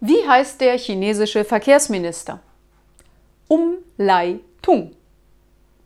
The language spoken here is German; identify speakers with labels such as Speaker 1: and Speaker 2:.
Speaker 1: Wie heißt der chinesische Verkehrsminister? Umleitung.